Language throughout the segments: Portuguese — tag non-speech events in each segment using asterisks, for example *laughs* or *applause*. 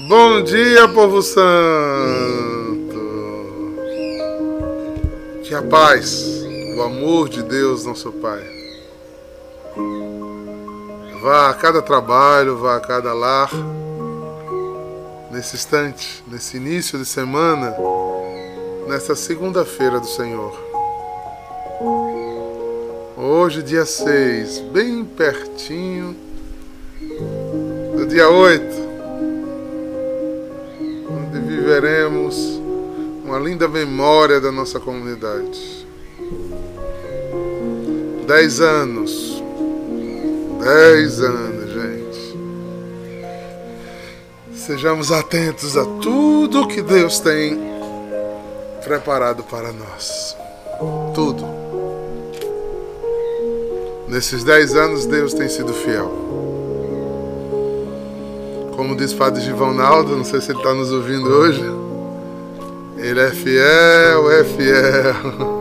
Bom dia, povo santo. Que a paz, o amor de Deus, nosso Pai, vá a cada trabalho, vá a cada lar, nesse instante, nesse início de semana, nesta segunda-feira do Senhor. Hoje, dia 6, bem pertinho do dia 8, onde viveremos uma linda memória da nossa comunidade. Dez anos. Dez anos, gente. Sejamos atentos a tudo que Deus tem preparado para nós. Tudo. Nesses dez anos, Deus tem sido fiel. Como diz Padre Givonaldo, não sei se ele está nos ouvindo hoje. Ele é fiel, é fiel.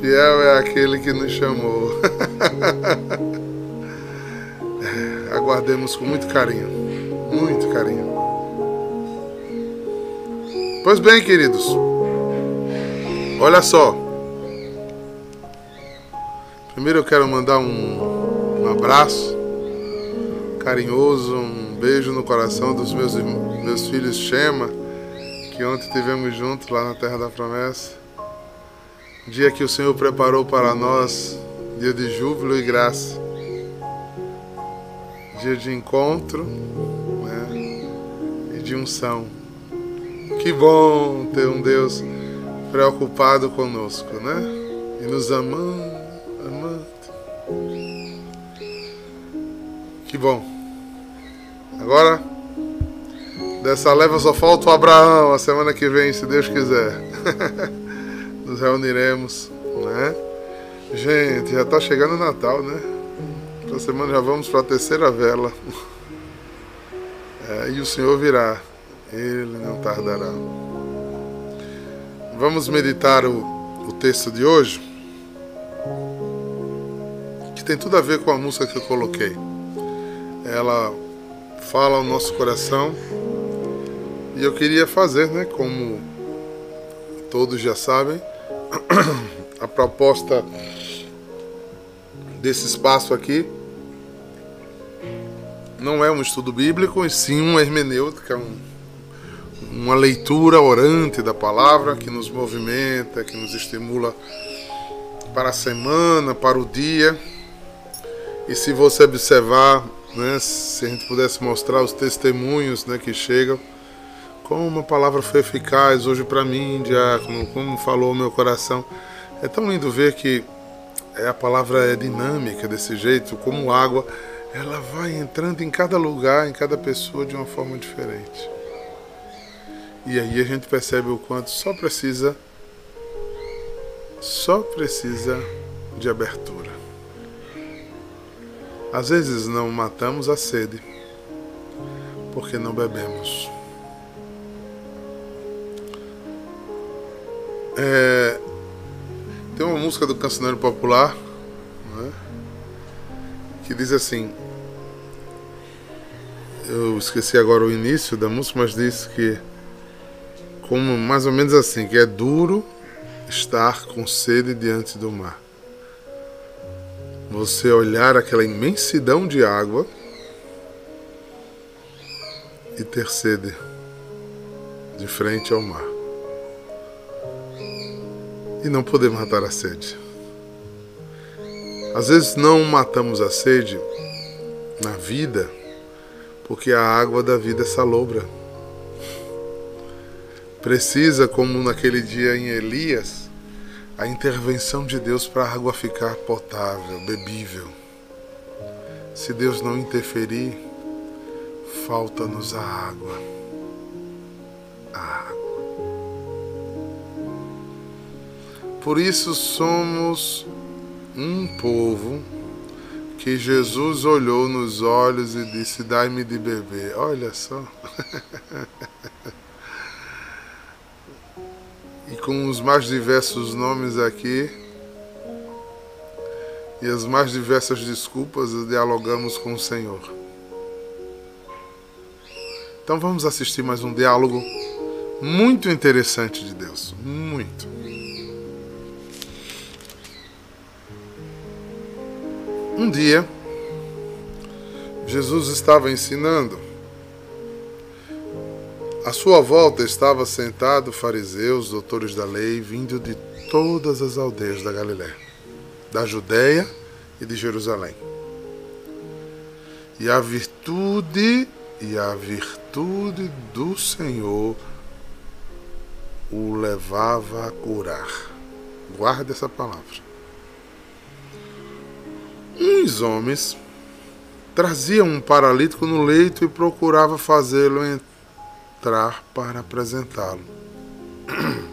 Fiel é aquele que nos chamou. É, aguardemos com muito carinho. Muito carinho. Pois bem, queridos. Olha só. Primeiro eu quero mandar um, um abraço carinhoso, um beijo no coração dos meus, meus filhos Shema, que ontem tivemos juntos lá na Terra da Promessa. Dia que o Senhor preparou para nós, dia de júbilo e graça. Dia de encontro né, e de unção. Que bom ter um Deus preocupado conosco, né? E nos amando, amando. Que bom. Agora, dessa leva só falta o Abraão, a semana que vem, se Deus quiser. *laughs* Nos reuniremos, né? Gente, já tá chegando o Natal, né? Essa semana já vamos para a terceira vela. É, e o Senhor virá, Ele não tardará. Vamos meditar o, o texto de hoje, que tem tudo a ver com a música que eu coloquei. Ela fala ao nosso coração e eu queria fazer, né, como todos já sabem, *clears throat* a proposta desse espaço aqui não é um estudo bíblico, e sim uma hermenêutica, um, uma leitura orante da palavra que nos movimenta, que nos estimula para a semana, para o dia. E se você observar, né, se a gente pudesse mostrar os testemunhos né, que chegam, como a palavra foi eficaz hoje para mim, diácono, como falou o meu coração. É tão lindo ver que a palavra é dinâmica desse jeito, como água ela vai entrando em cada lugar, em cada pessoa de uma forma diferente. E aí a gente percebe o quanto só precisa só precisa de abertura. Às vezes não matamos a sede porque não bebemos. É, tem uma música do cancioneiro popular né, que diz assim: eu esqueci agora o início da música, mas diz que como mais ou menos assim, que é duro estar com sede diante do mar. Você olhar aquela imensidão de água e ter sede de frente ao mar. E não poder matar a sede. Às vezes não matamos a sede na vida porque a água da vida é salobra. Precisa, como naquele dia em Elias, a intervenção de Deus para a água ficar potável, bebível. Se Deus não interferir, falta-nos a água. A água. Por isso somos um povo que Jesus olhou nos olhos e disse: Dai-me de beber. Olha só. *laughs* com os mais diversos nomes aqui e as mais diversas desculpas, dialogamos com o Senhor. Então vamos assistir mais um diálogo muito interessante de Deus. Muito. Um dia, Jesus estava ensinando. À sua volta estava sentado fariseus, doutores da lei, vindo de todas as aldeias da Galiléia, da Judéia e de Jerusalém. E a virtude e a virtude do Senhor o levava a curar. Guarde essa palavra. Uns homens traziam um paralítico no leito e procurava fazê-lo entrar para apresentá-lo. *clears throat*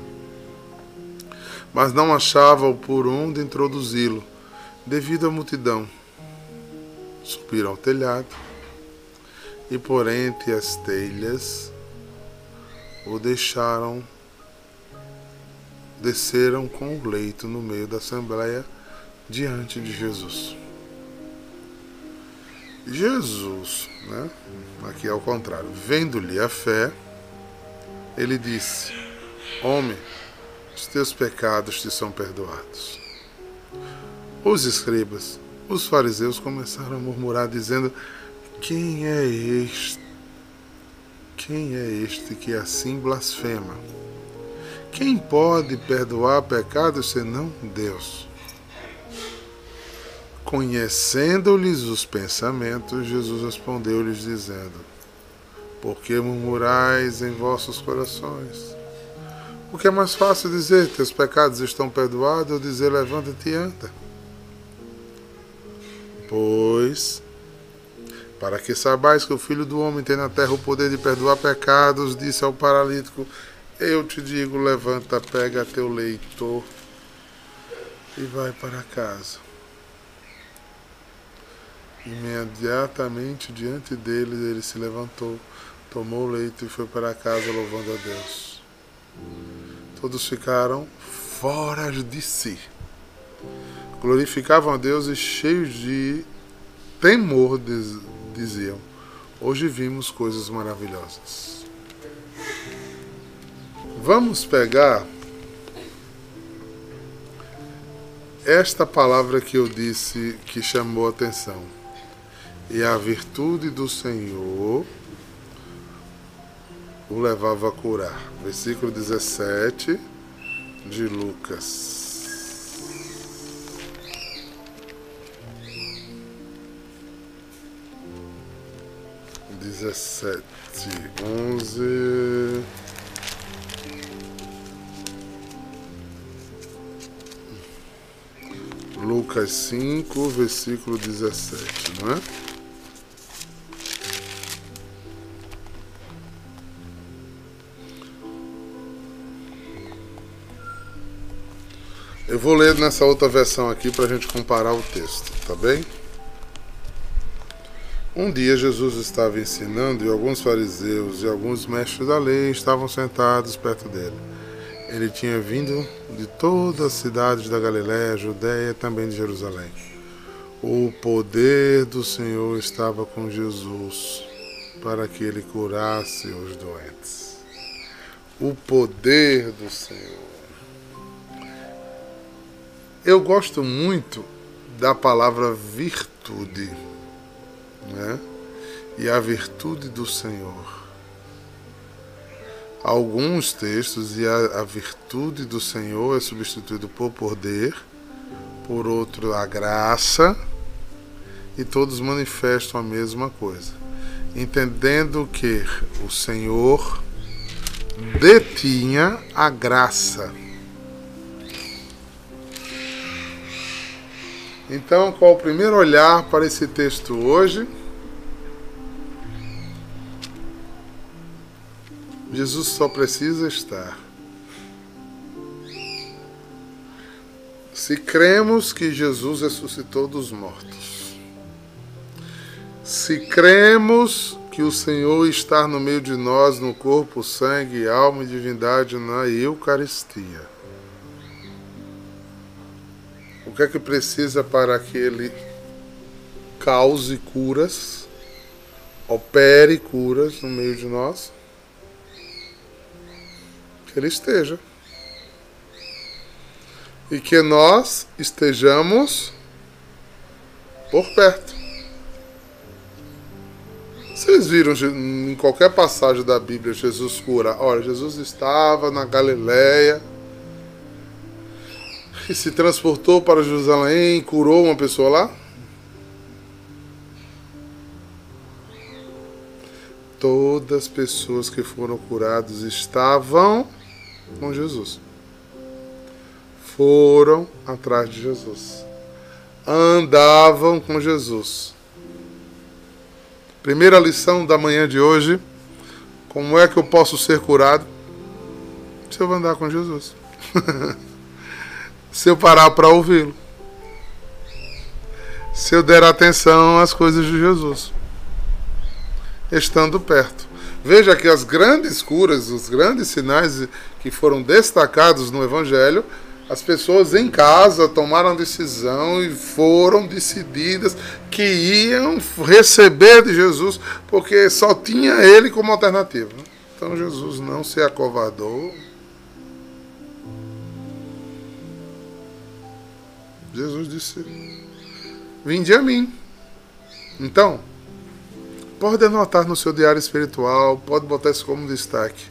Mas não achavam por onde introduzi-lo, devido à multidão. Subiram ao telhado e por entre as telhas o deixaram, desceram com o leito no meio da assembleia diante de Jesus. Jesus, né? Aqui é o contrário, vendo-lhe a fé, ele disse: Homem, os teus pecados te são perdoados. Os escribas, os fariseus começaram a murmurar, dizendo: quem é este? Quem é este que assim blasfema? Quem pode perdoar pecados senão Deus? Conhecendo-lhes os pensamentos, Jesus respondeu-lhes, dizendo: Por que murmurais em vossos corações? Porque é mais fácil dizer: Teus pecados estão perdoados, ou dizer: Levanta-te e anda. Pois para que saibais que o Filho do Homem tem na terra o poder de perdoar pecados, disse ao paralítico: Eu te digo, levanta, pega teu leito e vai para casa. Imediatamente diante deles ele se levantou, tomou o leito e foi para casa louvando a Deus. Todos ficaram fora de si. Glorificavam a Deus e cheios de temor diziam: Hoje vimos coisas maravilhosas. Vamos pegar esta palavra que eu disse que chamou atenção. E a virtude do Senhor o levava a curar. Versículo 17 de Lucas. 17, 11. Lucas 5, versículo 17, não é? Vou ler nessa outra versão aqui para a gente comparar o texto, tá bem? Um dia Jesus estava ensinando e alguns fariseus e alguns mestres da lei estavam sentados perto dele. Ele tinha vindo de todas as cidades da Galiléia, Judéia e também de Jerusalém. O poder do Senhor estava com Jesus para que ele curasse os doentes. O poder do Senhor. Eu gosto muito da palavra virtude né? e a virtude do Senhor. Alguns textos e a, a virtude do Senhor é substituído por poder, por outro a graça, e todos manifestam a mesma coisa, entendendo que o Senhor detinha a graça. Então, qual o primeiro olhar para esse texto hoje? Jesus só precisa estar. Se cremos que Jesus ressuscitou dos mortos, se cremos que o Senhor está no meio de nós, no corpo, sangue, alma e divindade na Eucaristia, que é que precisa para que Ele cause curas? opere curas no meio de nós, que Ele esteja. E que nós estejamos por perto. Vocês viram em qualquer passagem da Bíblia Jesus cura? Olha, Jesus estava na Galileia e se transportou para Jerusalém, curou uma pessoa lá? Todas as pessoas que foram curadas estavam com Jesus. Foram atrás de Jesus. Andavam com Jesus. Primeira lição da manhã de hoje: como é que eu posso ser curado? Se eu andar com Jesus. *laughs* Se eu parar para ouvi-lo. Se eu der atenção às coisas de Jesus. Estando perto. Veja que as grandes curas, os grandes sinais que foram destacados no Evangelho as pessoas em casa tomaram decisão e foram decididas que iam receber de Jesus, porque só tinha ele como alternativa. Então Jesus não se acovardou. Jesus disse: Vinde a mim. Então, pode anotar no seu diário espiritual, pode botar isso como destaque.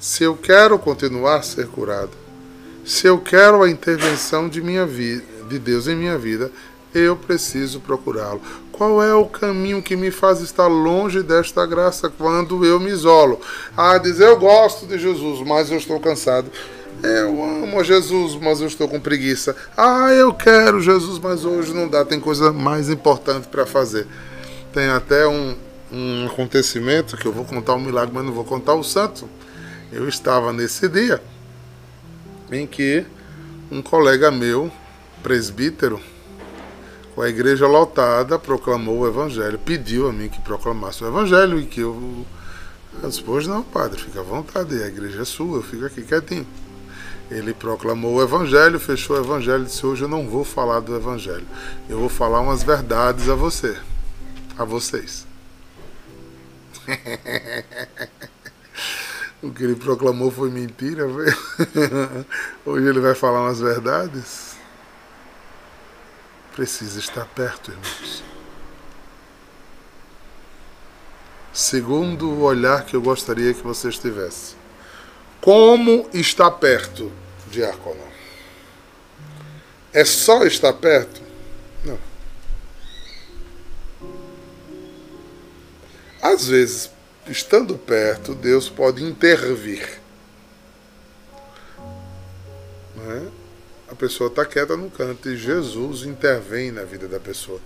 Se eu quero continuar a ser curado, se eu quero a intervenção de minha vida, de Deus em minha vida, eu preciso procurá-lo. Qual é o caminho que me faz estar longe desta graça quando eu me isolo? Ah, dizer eu gosto de Jesus, mas eu estou cansado. Eu amo Jesus, mas eu estou com preguiça. Ah, eu quero Jesus, mas hoje não dá, tem coisa mais importante para fazer. Tem até um, um acontecimento que eu vou contar um milagre, mas não vou contar o santo. Eu estava nesse dia em que um colega meu, presbítero, com a igreja lotada, proclamou o evangelho, pediu a mim que proclamasse o evangelho e que eu. Eu disse, pois não, padre, fica à vontade, a igreja é sua, eu fico aqui quietinho. Ele proclamou o evangelho, fechou o evangelho e disse: Hoje eu não vou falar do evangelho, eu vou falar umas verdades a você, a vocês. *laughs* O que ele proclamou foi mentira, velho. *laughs* Hoje ele vai falar umas verdades. Precisa estar perto, irmãos. Segundo o olhar que eu gostaria que você estivesse. Como está perto, diácono? É só estar perto? Não. Às vezes, estando perto, Deus pode intervir. É? A pessoa está quieta no canto e Jesus intervém na vida da pessoa.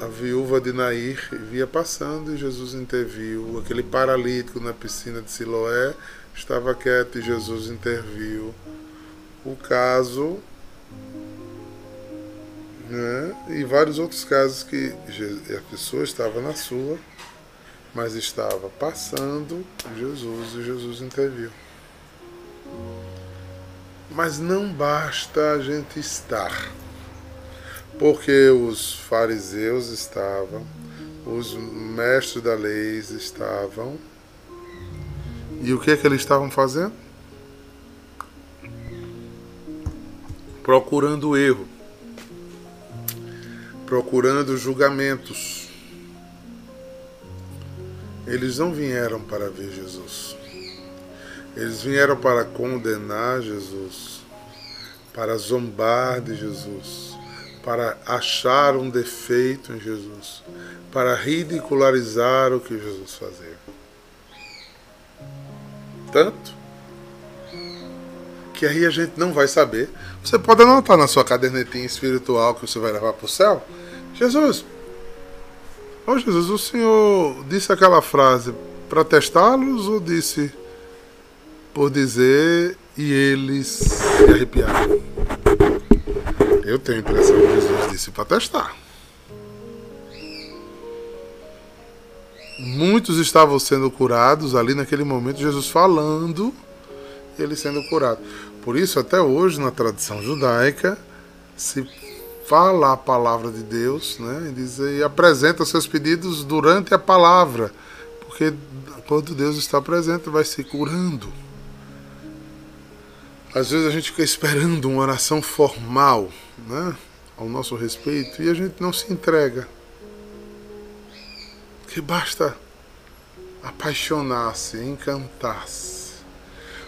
A viúva de Nair via passando e Jesus interviu. Aquele paralítico na piscina de Siloé estava quieto e Jesus interviu. O caso né? e vários outros casos que a pessoa estava na sua mas estava passando Jesus e Jesus interviu. Mas não basta a gente estar, porque os fariseus estavam, os mestres da lei estavam, e o que é que eles estavam fazendo? Procurando erro, procurando julgamentos eles não vieram para ver Jesus. Eles vieram para condenar Jesus, para zombar de Jesus, para achar um defeito em Jesus, para ridicularizar o que Jesus fazia. Tanto que aí a gente não vai saber. Você pode anotar na sua cadernetinha espiritual que você vai levar para o céu. Jesus, Ô oh, Jesus, o Senhor disse aquela frase para testá-los ou disse por dizer e eles se arrepiaram? Eu tenho a impressão que Jesus disse para testar. Muitos estavam sendo curados ali naquele momento, Jesus falando, ele sendo curado. Por isso, até hoje, na tradição judaica, se fala a palavra de Deus, né? E, diz, e apresenta seus pedidos durante a palavra, porque quando Deus está presente, vai se curando. Às vezes a gente fica esperando uma oração formal, né? Ao nosso respeito, e a gente não se entrega. Que basta apaixonar-se, encantar-se.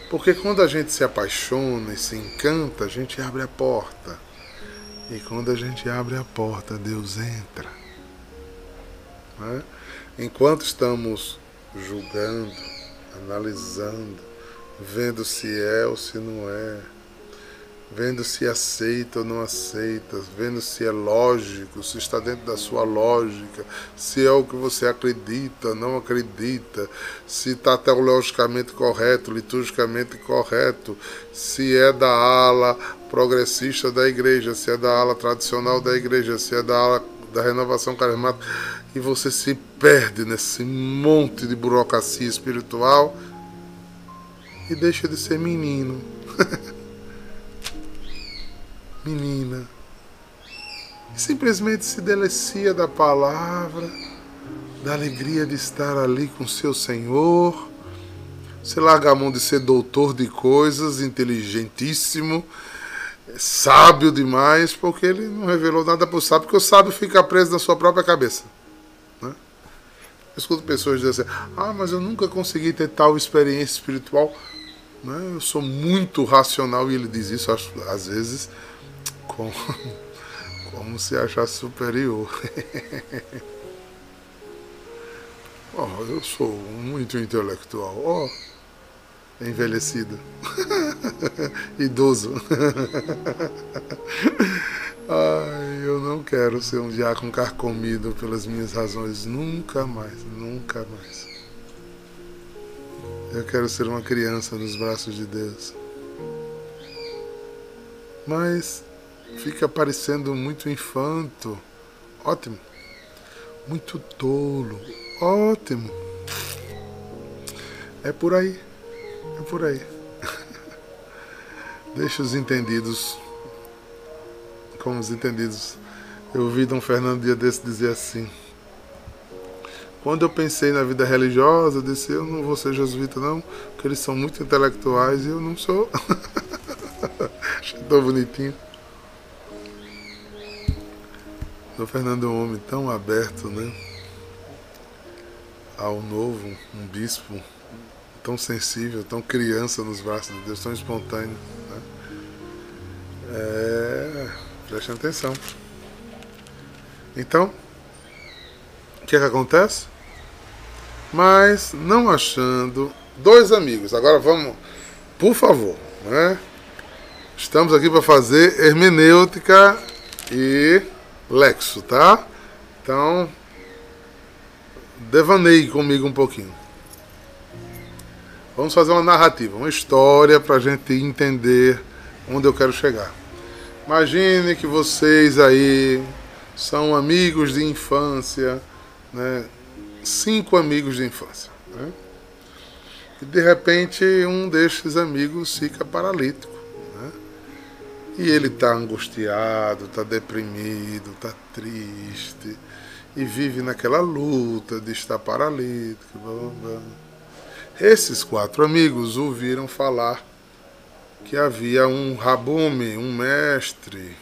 Porque quando a gente se apaixona e se encanta, a gente abre a porta. E quando a gente abre a porta, Deus entra. Né? Enquanto estamos julgando, analisando, vendo se é ou se não é, vendo se aceita ou não aceita, vendo se é lógico, se está dentro da sua lógica, se é o que você acredita, não acredita, se está teologicamente correto, liturgicamente correto, se é da ala progressista da igreja, se é da ala tradicional da igreja, se é da ala da renovação carismática, e você se perde nesse monte de burocracia espiritual e deixa de ser menino. *laughs* Menina. E simplesmente se delicia da palavra, da alegria de estar ali com seu Senhor. Você larga a mão de ser doutor de coisas, inteligentíssimo, sábio demais, porque ele não revelou nada para o sábio, porque o sábio fica preso na sua própria cabeça. Né? Eu escuto pessoas dizendo assim: ah, mas eu nunca consegui ter tal experiência espiritual. Né? Eu sou muito racional e ele diz isso às vezes como, como se achar superior. *laughs* oh, eu sou muito intelectual. Oh, envelhecido. *laughs* Idoso. *laughs* Ai, eu não quero ser um diácono carcomido pelas minhas razões. Nunca mais, nunca mais. Eu quero ser uma criança nos braços de Deus. Mas fica parecendo muito infanto. Ótimo. Muito tolo. Ótimo. É por aí. É por aí. *laughs* Deixa os entendidos. Como os entendidos. Eu ouvi Dom Fernando dia desse dizer assim. Quando eu pensei na vida religiosa, eu disse, eu não vou ser jesuíta não, porque eles são muito intelectuais e eu não sou. *laughs* Tão bonitinho. O Fernando é um homem tão aberto, né? Ao novo, um bispo tão sensível, tão criança nos braços de Deus, tão espontâneo. Né? É, preste atenção. Então, o que, é que acontece? Mas não achando dois amigos. Agora vamos, por favor, né? Estamos aqui para fazer hermenêutica e Lexo, tá? Então, devaneie comigo um pouquinho. Vamos fazer uma narrativa, uma história para a gente entender onde eu quero chegar. Imagine que vocês aí são amigos de infância, né? cinco amigos de infância. Né? E de repente um destes amigos fica paralítico. E ele está angustiado, está deprimido, está triste e vive naquela luta de estar paralítico. Blá, blá. Esses quatro amigos ouviram falar que havia um rabume, um mestre.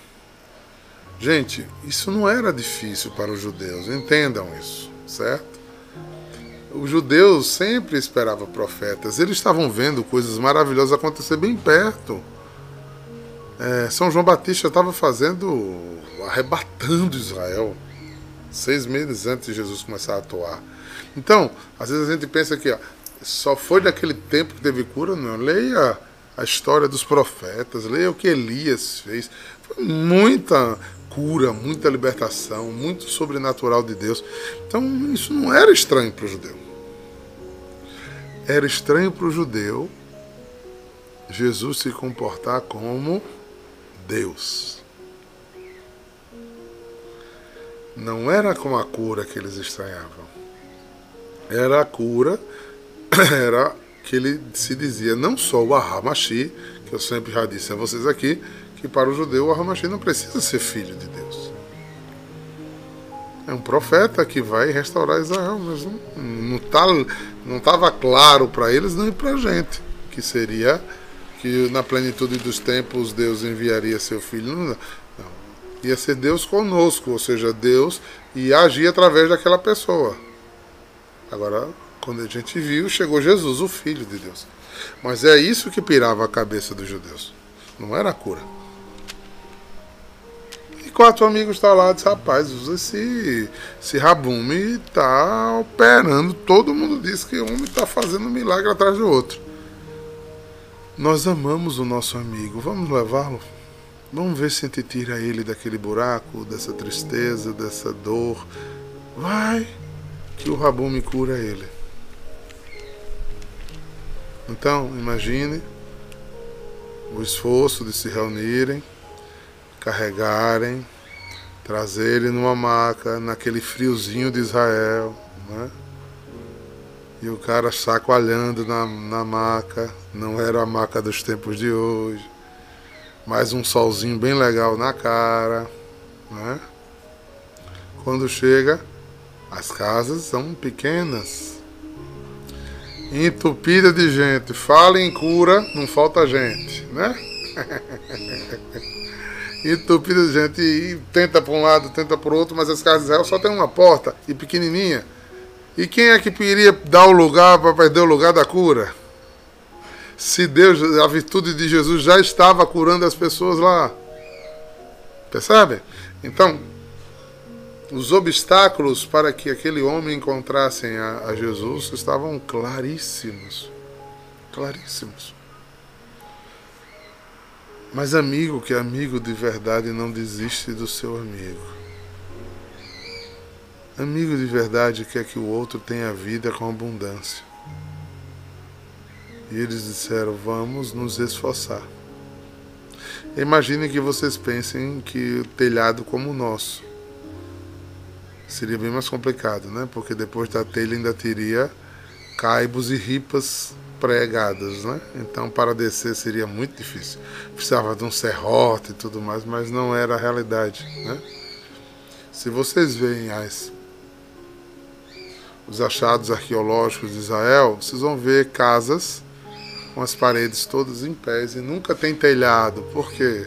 Gente, isso não era difícil para os judeus, entendam isso, certo? Os judeus sempre esperavam profetas, eles estavam vendo coisas maravilhosas acontecer bem perto é, São João Batista estava fazendo, arrebatando Israel, seis meses antes de Jesus começar a atuar. Então, às vezes a gente pensa que ó, só foi naquele tempo que teve cura, não. Leia a história dos profetas, leia o que Elias fez. Foi muita cura, muita libertação, muito sobrenatural de Deus. Então, isso não era estranho para o judeu. Era estranho para o judeu Jesus se comportar como Deus. Não era com a cura que eles estranhavam. Era a cura, *coughs* era que ele se dizia não só o Ahamashi, que eu sempre já disse a vocês aqui, que para o judeu o Aramashi não precisa ser filho de Deus. É um profeta que vai restaurar Israel, mas não tá, não estava claro para eles nem para a gente que seria que na plenitude dos tempos Deus enviaria seu filho. Não, não. Ia ser Deus conosco, ou seja, Deus ia agir através daquela pessoa. Agora, quando a gente viu, chegou Jesus, o Filho de Deus. Mas é isso que pirava a cabeça dos judeus. Não era a cura. E quatro amigos estão lá e disse, rapaz, esse, esse Rabume está operando. Todo mundo diz que homem está fazendo um milagre atrás do outro. Nós amamos o nosso amigo, vamos levá-lo? Vamos ver se a gente tira ele daquele buraco, dessa tristeza, dessa dor. Vai, que o Rabume cura ele. Então, imagine o esforço de se reunirem, carregarem, trazerem numa maca, naquele friozinho de Israel, né? E o cara chacoalhando na, na maca, não era a maca dos tempos de hoje. Mais um solzinho bem legal na cara, né? Quando chega, as casas são pequenas, entupida de gente. Fala em cura, não falta gente, né? *laughs* entupida de gente e tenta para um lado, tenta para o outro, mas as casas de só tem uma porta e pequenininha. E quem é que iria dar o lugar para perder o lugar da cura? Se Deus, a virtude de Jesus já estava curando as pessoas lá. Percebe? Então, os obstáculos para que aquele homem encontrasse a, a Jesus estavam claríssimos. Claríssimos. Mas amigo que é amigo de verdade não desiste do seu amigo. Amigo de verdade quer que o outro tenha vida com abundância. E eles disseram: Vamos nos esforçar. Imagine que vocês pensem que o telhado como o nosso seria bem mais complicado, né? Porque depois da telha ainda teria caibos e ripas pregadas, né? Então para descer seria muito difícil. Precisava de um serrote e tudo mais, mas não era a realidade, né? Se vocês veem as os achados arqueológicos de Israel, vocês vão ver casas com as paredes todas em pés e nunca tem telhado. Por quê?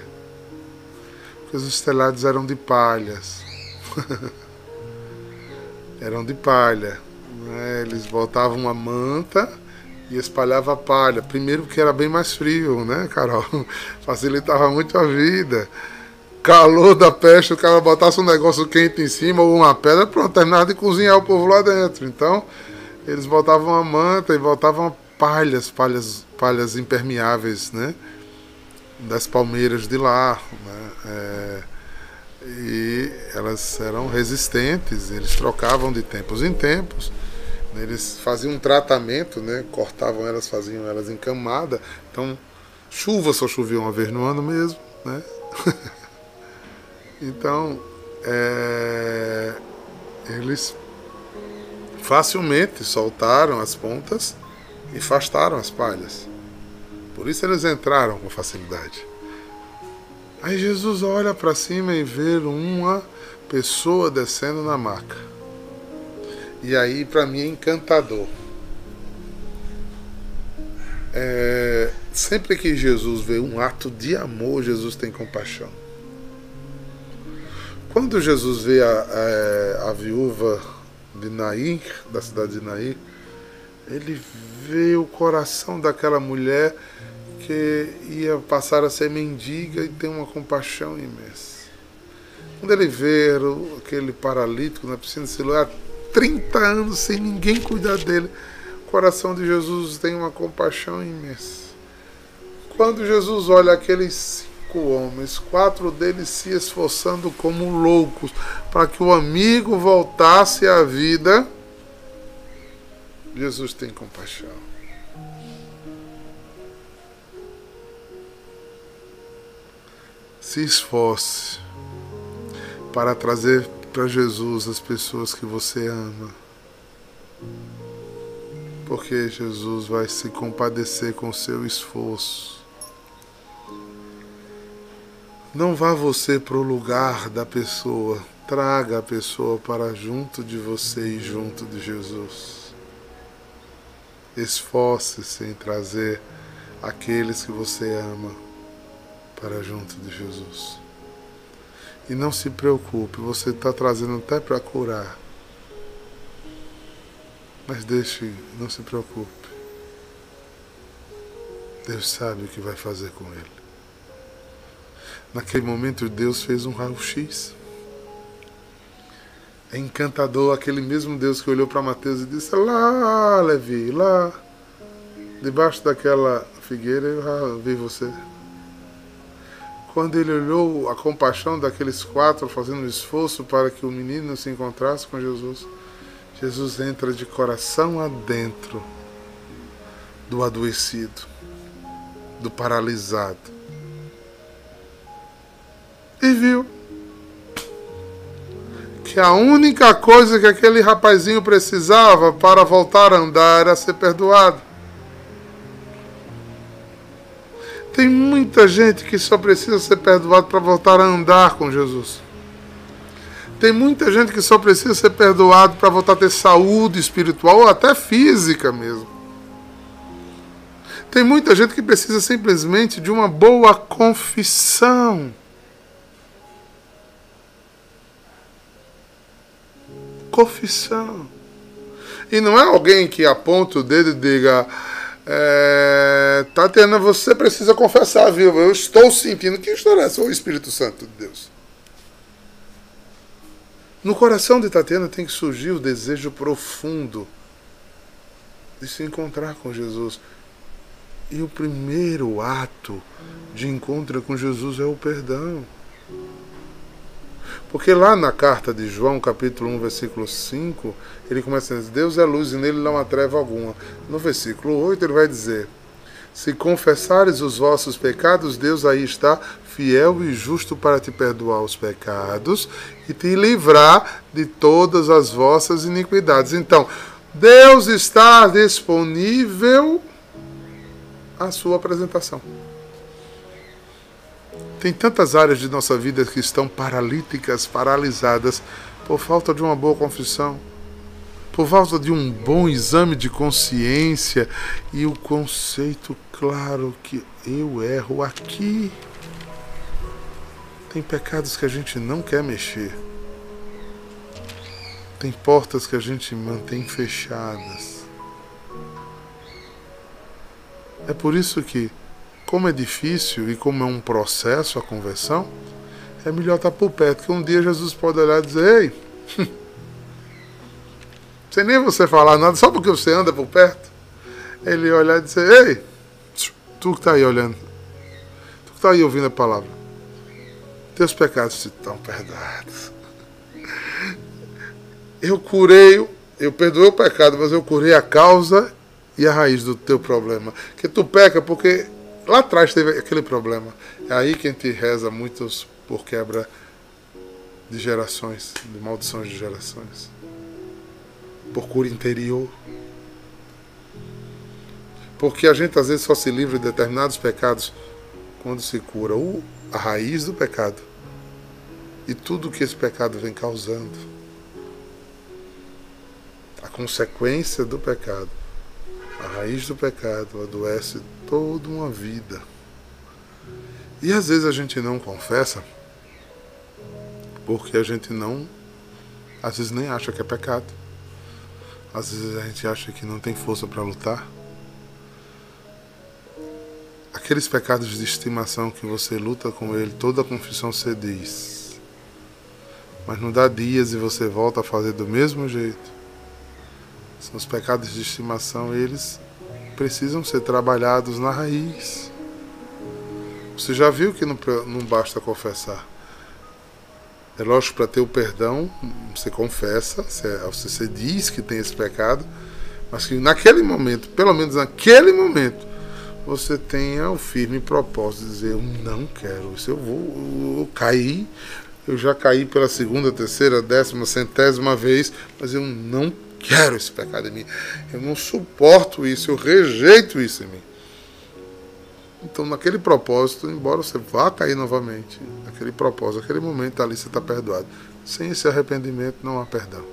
Porque os telhados eram de palhas. *laughs* eram de palha. Né? Eles botavam uma manta e espalhava palha. Primeiro porque era bem mais frio, né, Carol? *laughs* Facilitava muito a vida. Calor da peste, o cara botasse um negócio quente em cima ou uma pedra, pronto, terminava de cozinhar o povo lá dentro. Então, eles botavam uma manta e botavam palhas, palhas, palhas impermeáveis, né? Das palmeiras de lá, né? É e elas eram resistentes, eles trocavam de tempos em tempos, né? eles faziam um tratamento, né? cortavam elas, faziam elas em camada, então chuva só chovia uma vez no ano mesmo, né? *laughs* então é, eles facilmente soltaram as pontas e afastaram as palhas. Por isso eles entraram com facilidade. Aí Jesus olha para cima e vê uma pessoa descendo na maca. E aí, para mim, é encantador. É, sempre que Jesus vê um ato de amor, Jesus tem compaixão. Quando Jesus vê a, a, a viúva de Nair, da cidade de Nair, ele vê o coração daquela mulher que ia passar a ser mendiga e tem uma compaixão imensa. Quando ele vê aquele paralítico na piscina de Siloé há 30 anos sem ninguém cuidar dele, o coração de Jesus tem uma compaixão imensa. Quando Jesus olha aqueles cinco homens, quatro deles se esforçando como loucos para que o amigo voltasse à vida, Jesus tem compaixão. se esforce para trazer para Jesus as pessoas que você ama. Porque Jesus vai se compadecer com o seu esforço. Não vá você para o lugar da pessoa, traga a pessoa para junto de você e junto de Jesus. Esforce-se em trazer aqueles que você ama para junto de Jesus. E não se preocupe, você está trazendo até para curar. Mas deixe, não se preocupe. Deus sabe o que vai fazer com ele. Naquele momento, Deus fez um raio-x. É encantador aquele mesmo Deus que olhou para Mateus e disse: Lá, Levi, lá, debaixo daquela figueira, eu vi você. Quando ele olhou a compaixão daqueles quatro fazendo um esforço para que o menino se encontrasse com Jesus, Jesus entra de coração adentro do adoecido, do paralisado. E viu que a única coisa que aquele rapazinho precisava para voltar a andar era ser perdoado. Tem muita gente que só precisa ser perdoado para voltar a andar com Jesus. Tem muita gente que só precisa ser perdoado para voltar a ter saúde espiritual ou até física mesmo. Tem muita gente que precisa simplesmente de uma boa confissão. Confissão. E não é alguém que aponta o dedo e diga: é, Tatiana, você precisa confessar, viu? Eu estou sentindo. Que história é essa? O Espírito Santo de Deus. No coração de Tatiana tem que surgir o desejo profundo de se encontrar com Jesus. E o primeiro ato de encontro com Jesus é o perdão. Porque lá na carta de João, capítulo 1, versículo 5, ele começa dizer: Deus é luz e nele não há treva alguma. No versículo 8, ele vai dizer: Se confessares os vossos pecados, Deus aí está fiel e justo para te perdoar os pecados e te livrar de todas as vossas iniquidades. Então, Deus está disponível à sua apresentação. Tem tantas áreas de nossa vida que estão paralíticas, paralisadas, por falta de uma boa confissão, por falta de um bom exame de consciência e o conceito claro que eu erro aqui. Tem pecados que a gente não quer mexer. Tem portas que a gente mantém fechadas. É por isso que como é difícil e como é um processo a conversão, é melhor estar por perto, que um dia Jesus pode olhar e dizer, ei, *laughs* sem nem você falar nada, só porque você anda por perto, ele olhar e dizer, ei, tu que está aí olhando, tu que está aí ouvindo a palavra, teus pecados estão perdoados. *laughs* Eu curei, eu perdoei o pecado, mas eu curei a causa e a raiz do teu problema. Que tu peca porque Lá atrás teve aquele problema. É aí que a gente reza muitos por quebra de gerações, de maldições de gerações. Por cura interior. Porque a gente às vezes só se livra de determinados pecados quando se cura o, a raiz do pecado e tudo que esse pecado vem causando. A consequência do pecado a raiz do pecado adoece toda uma vida. E às vezes a gente não confessa porque a gente não, às vezes nem acha que é pecado. Às vezes a gente acha que não tem força para lutar. Aqueles pecados de estimação que você luta com ele, toda confissão você diz. Mas não dá dias e você volta a fazer do mesmo jeito. São os pecados de estimação, eles precisam ser trabalhados na raiz. Você já viu que não, não basta confessar. É lógico, para ter o perdão, você confessa, você, você diz que tem esse pecado, mas que naquele momento, pelo menos naquele momento, você tenha o firme propósito de dizer: Eu não quero isso, eu vou cair, eu já caí pela segunda, terceira, décima, centésima vez, mas eu não quero esse pecado em mim. Eu não suporto isso, eu rejeito isso em mim. Então, naquele propósito, embora você vá cair novamente, naquele propósito, naquele momento ali você está perdoado. Sem esse arrependimento não há perdão.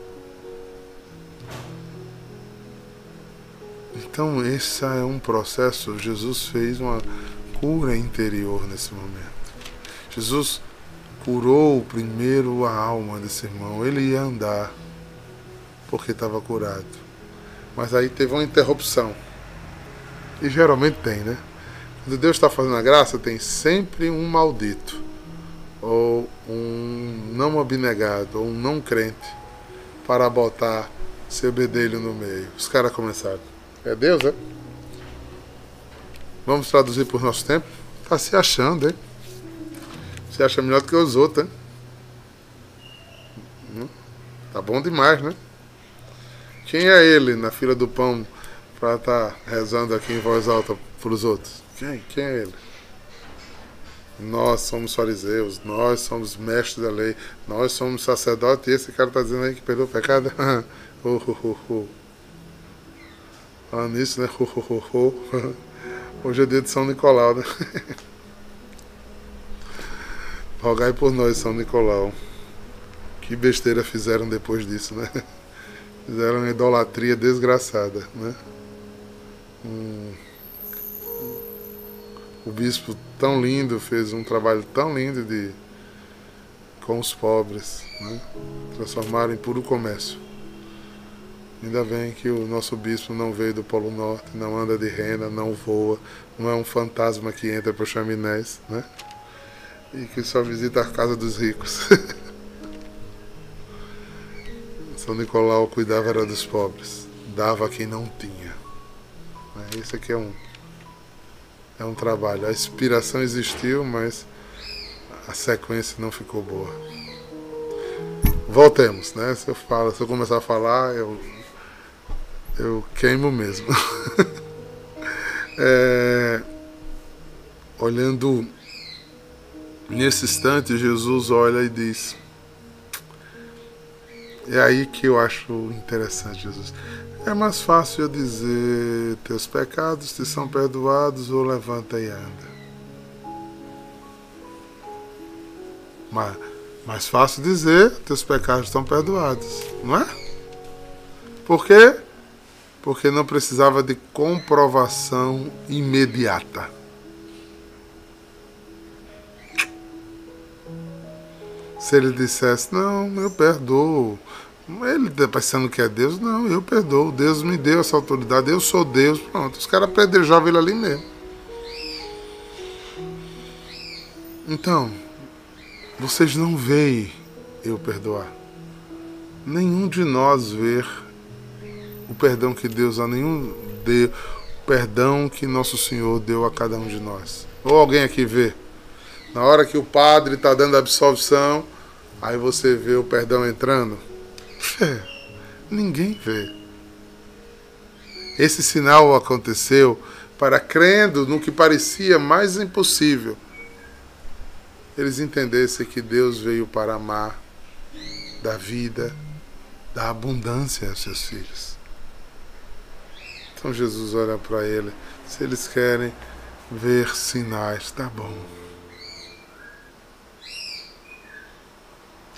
Então, esse é um processo. Jesus fez uma cura interior nesse momento. Jesus curou primeiro a alma desse irmão. Ele ia andar porque estava curado. Mas aí teve uma interrupção. E geralmente tem, né? Quando Deus está fazendo a graça, tem sempre um maldito, ou um não abnegado, ou um não crente, para botar seu bedelho no meio. Os caras começaram. É Deus, é? Vamos traduzir por nosso tempo? Tá se achando, hein? Se acha melhor do que os outros, hein? Hum? Tá bom demais, né? Quem é ele na fila do pão para estar tá rezando aqui em voz alta para os outros? Quem? Quem é ele? Nós somos fariseus, nós somos mestres da lei, nós somos sacerdotes, e esse cara está dizendo aí que perdoou o pecado. oh, oh, oh, oh. Falando nisso, né? Oh, oh, oh, oh. Hoje é dia de São Nicolau, né? *laughs* Rogai por nós, São Nicolau. Que besteira fizeram depois disso, né? *laughs* Fizeram uma idolatria desgraçada, né? Hum o bispo tão lindo fez um trabalho tão lindo de com os pobres, né? transformaram em puro comércio. Ainda bem que o nosso bispo não veio do Polo Norte, não anda de renda, não voa, não é um fantasma que entra para chaminés, né? E que só visita a casa dos ricos. *laughs* São Nicolau cuidava era dos pobres, dava a quem não tinha. Esse aqui é um é um trabalho. A inspiração existiu, mas a sequência não ficou boa. Voltemos, né? Se eu falo, se eu começar a falar, eu eu queimo mesmo. *laughs* é, olhando nesse instante, Jesus olha e diz: É aí que eu acho interessante, Jesus. É mais fácil eu dizer: teus pecados te são perdoados, ou levanta e anda. Mas mais fácil dizer: teus pecados estão perdoados, não é? Por quê? Porque não precisava de comprovação imediata. Se ele dissesse: Não, eu perdoo ele tá pensando que é Deus, não, eu perdoo. Deus me deu essa autoridade, eu sou Deus. Pronto, os caras apedrejavam ele ali mesmo. Então, vocês não veem eu perdoar. Nenhum de nós vê o perdão que Deus a nenhum deu, o perdão que nosso Senhor deu a cada um de nós. Ou alguém aqui vê? Na hora que o padre está dando a absolvição, aí você vê o perdão entrando. É, ninguém vê. Esse sinal aconteceu para crendo no que parecia mais impossível. Eles entendessem que Deus veio para amar, da vida, da abundância aos seus filhos. Então Jesus olha para ele. Se eles querem ver sinais, tá bom.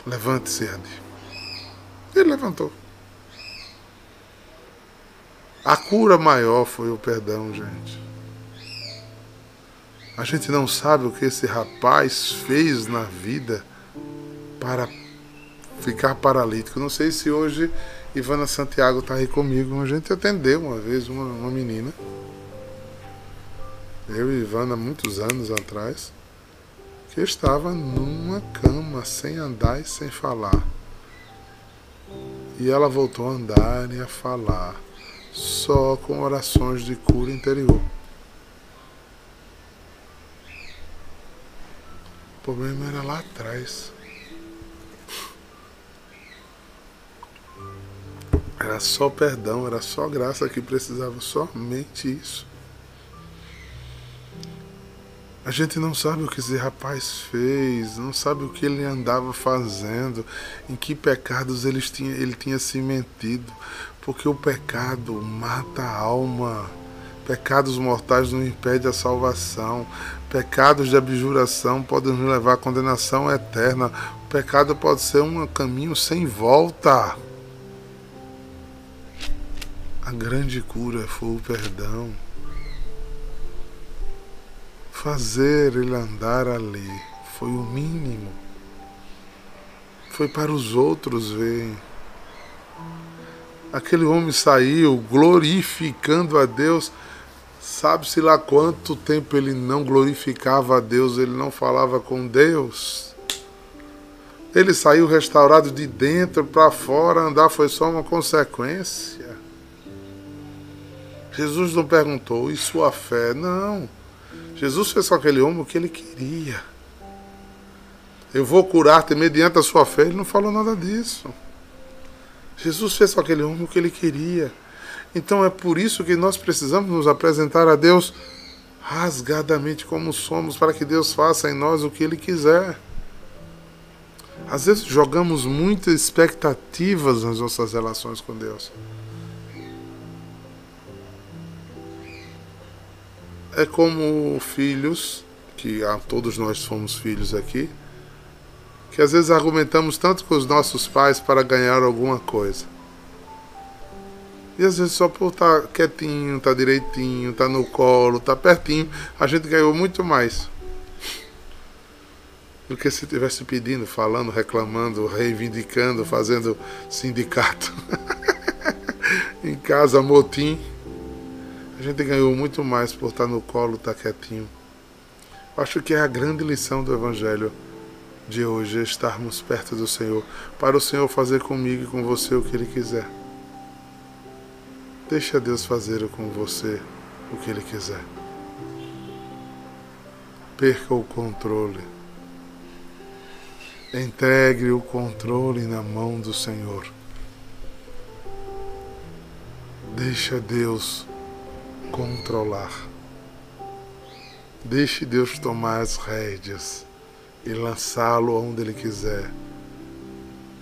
Levante-se, Andy. Ele levantou. A cura maior foi o perdão, gente. A gente não sabe o que esse rapaz fez na vida para ficar paralítico. Não sei se hoje Ivana Santiago está aí comigo. A gente atendeu uma vez uma, uma menina. Eu e Ivana, muitos anos atrás, que estava numa cama, sem andar e sem falar. E ela voltou a andar e a falar, só com orações de cura interior. O problema era lá atrás. Era só perdão, era só graça que precisava, somente isso. A gente não sabe o que esse rapaz fez, não sabe o que ele andava fazendo, em que pecados ele tinha, ele tinha se metido, porque o pecado mata a alma, Pecados mortais não impedem a salvação. Pecados de abjuração podem nos levar à condenação eterna. O pecado pode ser um caminho sem volta. A grande cura foi o perdão. Fazer ele andar ali foi o mínimo. Foi para os outros verem. Aquele homem saiu glorificando a Deus. Sabe-se lá quanto tempo ele não glorificava a Deus, ele não falava com Deus. Ele saiu restaurado de dentro para fora, andar foi só uma consequência. Jesus não perguntou, e sua fé? Não. Jesus fez com aquele homem o que ele queria. Eu vou curar-te mediante a sua fé. Ele não falou nada disso. Jesus fez com aquele homem o que ele queria. Então é por isso que nós precisamos nos apresentar a Deus rasgadamente como somos, para que Deus faça em nós o que Ele quiser. Às vezes jogamos muitas expectativas nas nossas relações com Deus. É como filhos, que todos nós somos filhos aqui, que às vezes argumentamos tanto com os nossos pais para ganhar alguma coisa. E às vezes só por estar tá quietinho, estar tá direitinho, estar tá no colo, estar pertinho, a gente ganhou muito mais. Do que se estivesse pedindo, falando, reclamando, reivindicando, fazendo sindicato. *laughs* em casa, motim. A gente ganhou muito mais por estar no colo, estar quietinho. Acho que é a grande lição do Evangelho de hoje, estarmos perto do Senhor, para o Senhor fazer comigo e com você o que Ele quiser. Deixa Deus fazer com você o que Ele quiser. Perca o controle. Entregue o controle na mão do Senhor. Deixa Deus controlar. Deixe Deus tomar as rédeas e lançá-lo onde Ele quiser.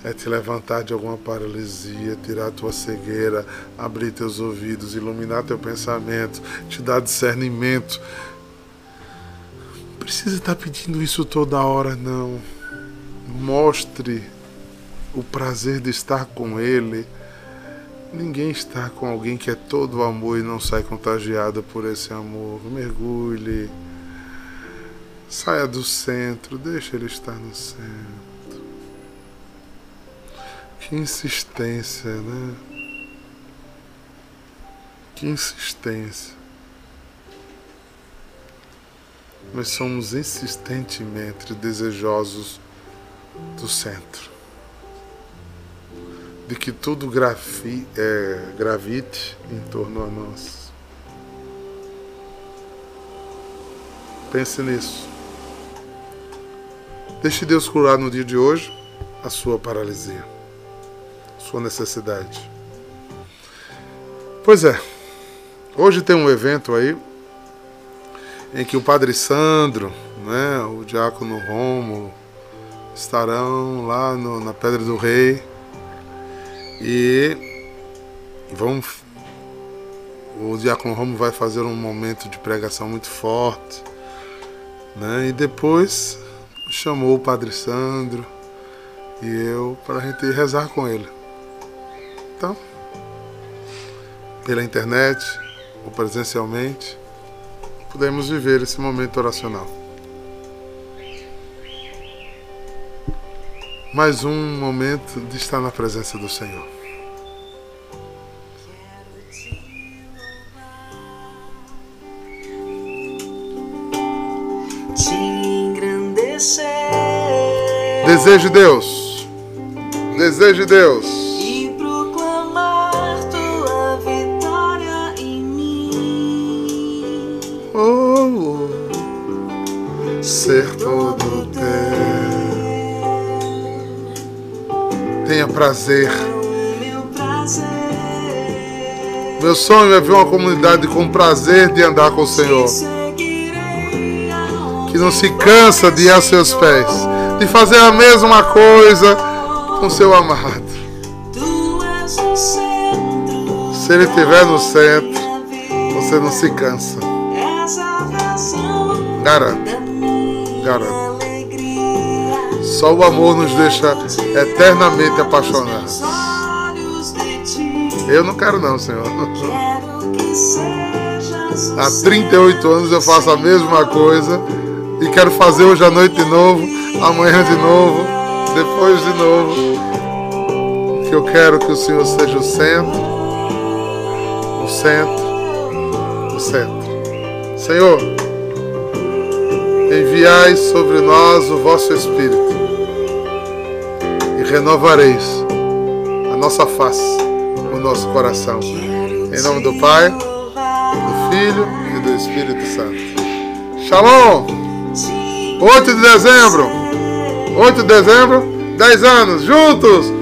É te levantar de alguma paralisia, tirar tua cegueira, abrir teus ouvidos, iluminar teu pensamento, te dar discernimento. Não precisa estar pedindo isso toda hora, não. Mostre o prazer de estar com Ele. Ninguém está com alguém que é todo amor e não sai contagiado por esse amor. Mergulhe Saia do centro, deixa ele estar no centro. Que insistência, né? Que insistência. Nós somos insistentemente desejosos do centro. De que tudo grafi, é, gravite em torno a nós. Pense nisso. Deixe Deus curar no dia de hoje a sua paralisia, sua necessidade. Pois é, hoje tem um evento aí em que o Padre Sandro, né, o Diácono Romo estarão lá no, na Pedra do Rei e vão o Diácono Romo vai fazer um momento de pregação muito forte, né, e depois chamou o Padre Sandro e eu para a gente rezar com ele. Então, pela internet ou presencialmente, podemos viver esse momento oracional. Mais um momento de estar na presença do Senhor. Deseje Deus. Deseje Deus. Prazer. Meu sonho é ver uma comunidade com prazer de andar com o Senhor. Que não se cansa de ir a seus pés de fazer a mesma coisa com seu amado. Se ele estiver no centro, você não se cansa. És a Só o amor nos deixa eternamente apaixonados. Eu não quero não, Senhor. Há 38 anos eu faço a mesma coisa e quero fazer hoje à noite de novo, amanhã de novo, depois de novo. Que eu quero que o Senhor seja o centro, o centro, o centro. Senhor, enviai sobre nós o vosso Espírito renovareis a nossa face, o nosso coração. Em nome do Pai, do Filho e do Espírito Santo. Shalom! 8 de dezembro! 8 de dezembro, 10 anos, juntos!